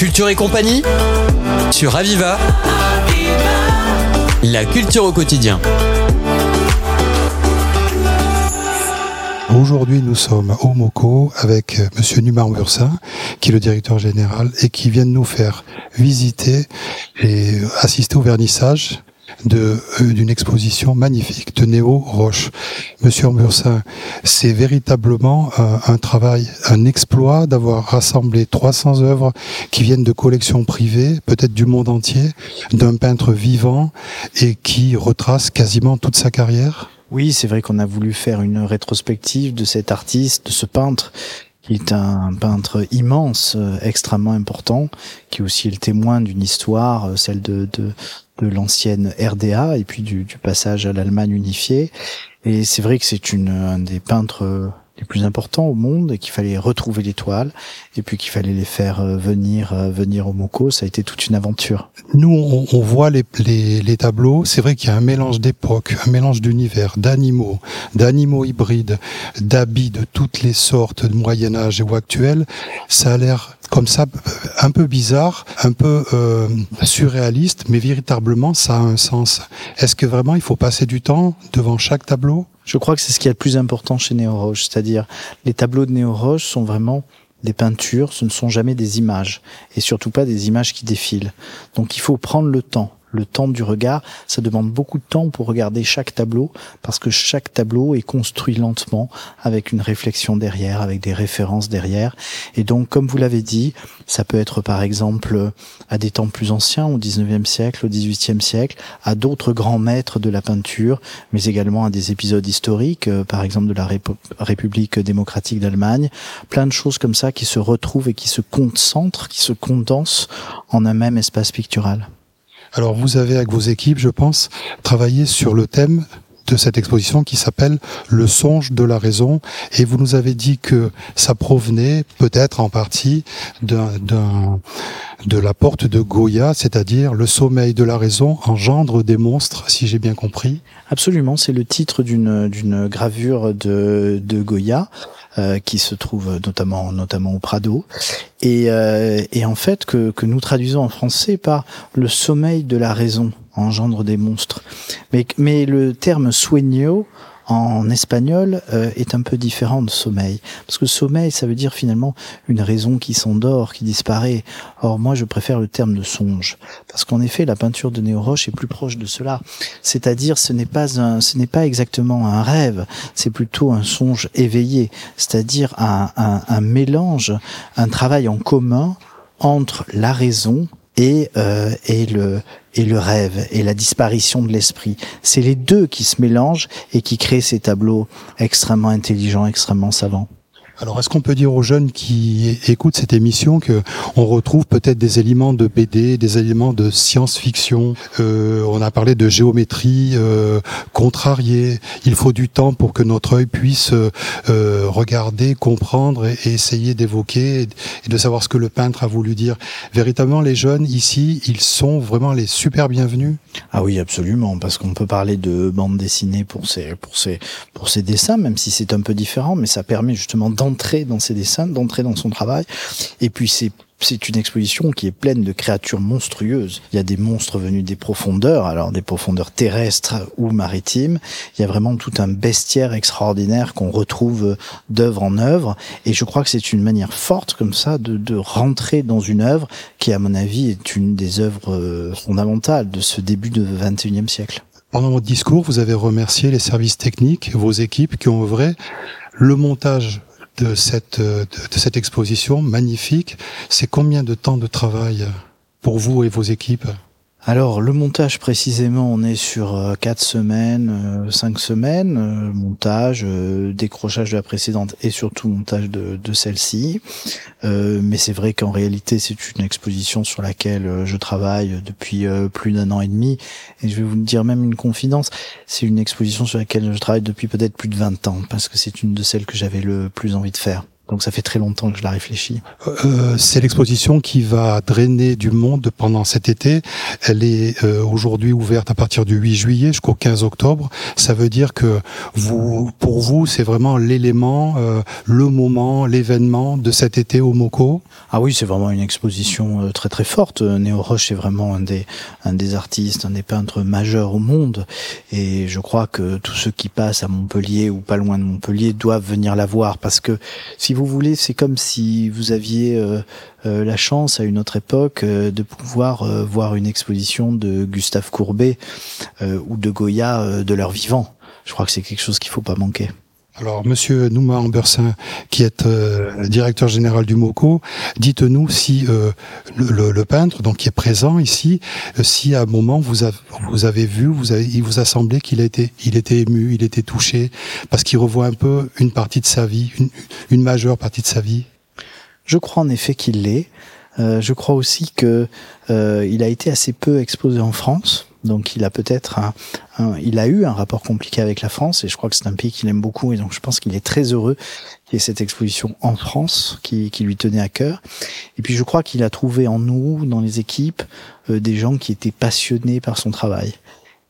Culture et compagnie sur Aviva. La culture au quotidien. Aujourd'hui, nous sommes au MOCO avec Monsieur Numan Bursin, qui est le directeur général et qui vient nous faire visiter et assister au vernissage d'une exposition magnifique de Néo Roche. Monsieur Ambursin, c'est véritablement un, un, travail, un exploit d'avoir rassemblé 300 œuvres qui viennent de collections privées, peut-être du monde entier, d'un peintre vivant et qui retrace quasiment toute sa carrière. Oui, c'est vrai qu'on a voulu faire une rétrospective de cet artiste, de ce peintre qui est un peintre immense, euh, extrêmement important, qui est aussi le témoin d'une histoire, euh, celle de, de, de l'ancienne RDA et puis du, du passage à l'Allemagne unifiée. Et c'est vrai que c'est une un des peintres les plus importants au monde et qu'il fallait retrouver l'étoile et puis qu'il fallait les faire euh, venir euh, venir au Moko, ça a été toute une aventure. Nous, on, on voit les, les, les tableaux, c'est vrai qu'il y a un mélange d'époques, un mélange d'univers, d'animaux, d'animaux hybrides, d'habits de toutes les sortes de Moyen Âge ou actuels. Ça a l'air comme ça un peu bizarre, un peu euh, surréaliste, mais véritablement ça a un sens. Est-ce que vraiment il faut passer du temps devant chaque tableau? Je crois que c'est ce qui est le plus important chez Néo Roche, c'est-à-dire les tableaux de Néo Roche sont vraiment des peintures, ce ne sont jamais des images, et surtout pas des images qui défilent. Donc il faut prendre le temps le temps du regard, ça demande beaucoup de temps pour regarder chaque tableau, parce que chaque tableau est construit lentement, avec une réflexion derrière, avec des références derrière. Et donc, comme vous l'avez dit, ça peut être par exemple à des temps plus anciens, au 19e siècle, au 18e siècle, à d'autres grands maîtres de la peinture, mais également à des épisodes historiques, euh, par exemple de la République démocratique d'Allemagne, plein de choses comme ça qui se retrouvent et qui se concentrent, qui se condensent en un même espace pictural. Alors vous avez avec vos équipes, je pense, travaillé sur le thème de cette exposition qui s'appelle Le songe de la raison et vous nous avez dit que ça provenait peut-être en partie d'un, de la porte de Goya, c'est-à-dire le sommeil de la raison engendre des monstres, si j'ai bien compris. Absolument, c'est le titre d'une, gravure de, de Goya. Euh, qui se trouve notamment notamment au Prado et, euh, et en fait que, que nous traduisons en français par le sommeil de la raison engendre des monstres mais mais le terme sueño en espagnol euh, est un peu différent de sommeil. Parce que sommeil, ça veut dire finalement une raison qui s'endort, qui disparaît. Or, moi, je préfère le terme de songe. Parce qu'en effet, la peinture de Néo Roche est plus proche de cela. C'est-à-dire, ce n'est pas un, ce n'est pas exactement un rêve, c'est plutôt un songe éveillé. C'est-à-dire un, un, un mélange, un travail en commun entre la raison et, euh, et, le, et le rêve et la disparition de l'esprit. C'est les deux qui se mélangent et qui créent ces tableaux extrêmement intelligents, extrêmement savants. Alors, est-ce qu'on peut dire aux jeunes qui écoutent cette émission que on retrouve peut-être des éléments de BD, des éléments de science-fiction? Euh, On a parlé de géométrie euh, contrariée. Il faut du temps pour que notre œil puisse euh, regarder, comprendre et, et essayer d'évoquer et de savoir ce que le peintre a voulu dire. Véritablement, les jeunes ici, ils sont vraiment les super bienvenus. Ah oui, absolument, parce qu'on peut parler de bande dessinée pour ces pour ces pour ces dessins, même si c'est un peu différent, mais ça permet justement d'entrer dans ses dessins, d'entrer dans son travail. Et puis c'est c'est une exposition qui est pleine de créatures monstrueuses. Il y a des monstres venus des profondeurs, alors des profondeurs terrestres ou maritimes. Il y a vraiment tout un bestiaire extraordinaire qu'on retrouve d'œuvre en œuvre. Et je crois que c'est une manière forte comme ça de, de rentrer dans une œuvre qui, à mon avis, est une des œuvres euh, fondamentales de ce début de 21e siècle. Pendant votre discours, vous avez remercié les services techniques, vos équipes qui ont œuvré. Le montage de cette, de, de cette exposition magnifique. C'est combien de temps de travail pour vous et vos équipes? Alors le montage précisément, on est sur euh, quatre semaines, euh, cinq semaines, euh, montage, décrochage de la précédente et surtout montage de, celle-ci. mais c'est vrai qu'en réalité c'est une exposition sur laquelle je travaille depuis plus d'un an et demi. Et je vais vous dire même une confidence, c'est une exposition sur laquelle je travaille depuis peut-être plus de 20 ans parce que c'est une de celles que j'avais le plus envie de faire Donc ça fait très longtemps que je la réfléchis. Euh, c'est l'exposition qui va drainer du monde pendant cet été. Elle est euh, aujourd'hui ouverte à partir du 8 juillet jusqu'au 15 octobre. Ça veut dire que vous, pour vous, c'est vraiment l'élément, euh, le moment, l'événement de cet été au MOCO. Ah oui, c'est vraiment une exposition très très forte. Néo Roche est vraiment un des, un des artistes, un des peintres majeurs au monde. Et je crois que tous ceux qui passent à Montpellier ou pas loin de Montpellier doivent venir la voir parce que si vous voulez, c'est comme si vous aviez euh, euh, la chance à une autre époque euh, de pouvoir euh, voir une exposition de Gustave Courbet ou de Goya de leur vivant. Je crois que c'est quelque chose qu'il faut pas manquer. Alors, Monsieur Nouma Ambersin, qui est euh, directeur général du MOCO, dites-nous si euh, le, peintre, donc qui est présent ici, euh, si à un moment vous avez, vous avez vu, vous avez, il vous a semblé qu'il a été, il était ému, il était touché, parce qu'il revoit un peu une partie de sa vie, une, majeure partie de sa vie? Je crois en effet qu'il l'est. Euh, je crois aussi que il a été assez peu exposé en France, donc il a peut-être un, un- il a eu un rapport compliqué avec la France et je crois que c'est un pays qu'il aime beaucoup et donc je pense qu'il est très heureux qu'il y ait cette exposition en France qui, qui lui tenait à cœur. Et puis je crois qu'il a trouvé en nous, dans les équipes, euh, des gens qui étaient passionnés par son travail.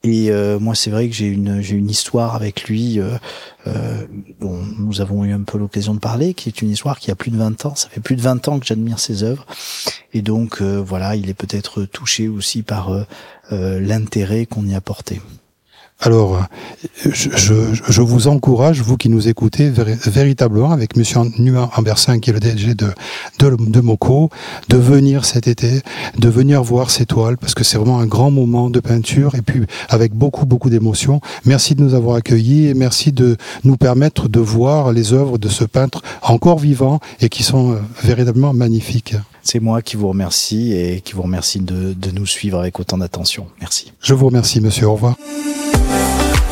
Et euh, moi, c'est vrai que j'ai une j'ai une histoire avec lui euh, euh, dont nous avons eu un peu l'occasion de parler, qui est une histoire qui a plus de 20 ans. Ça fait plus de 20 ans que j'admire ses œuvres. Et donc, voilà, il est peut-être touché aussi par l'intérêt qu'on y a porté. Alors, je, je, je vous encourage, vous qui nous écoutez, véri- véritablement, avec Monsieur Nuan Ambersin, qui est le DG de, de, de MOCO, de venir cet été, de venir voir ces toiles, parce que c'est vraiment un grand moment de peinture, et puis avec beaucoup, beaucoup d'émotion. Merci de nous avoir accueillis, et merci de nous permettre de voir les œuvres de ce peintre encore vivant, et qui sont euh, véritablement magnifiques. C'est moi qui vous remercie et qui vous remercie de, de nous suivre avec autant d'attention. Merci. Je vous remercie, monsieur. Au revoir.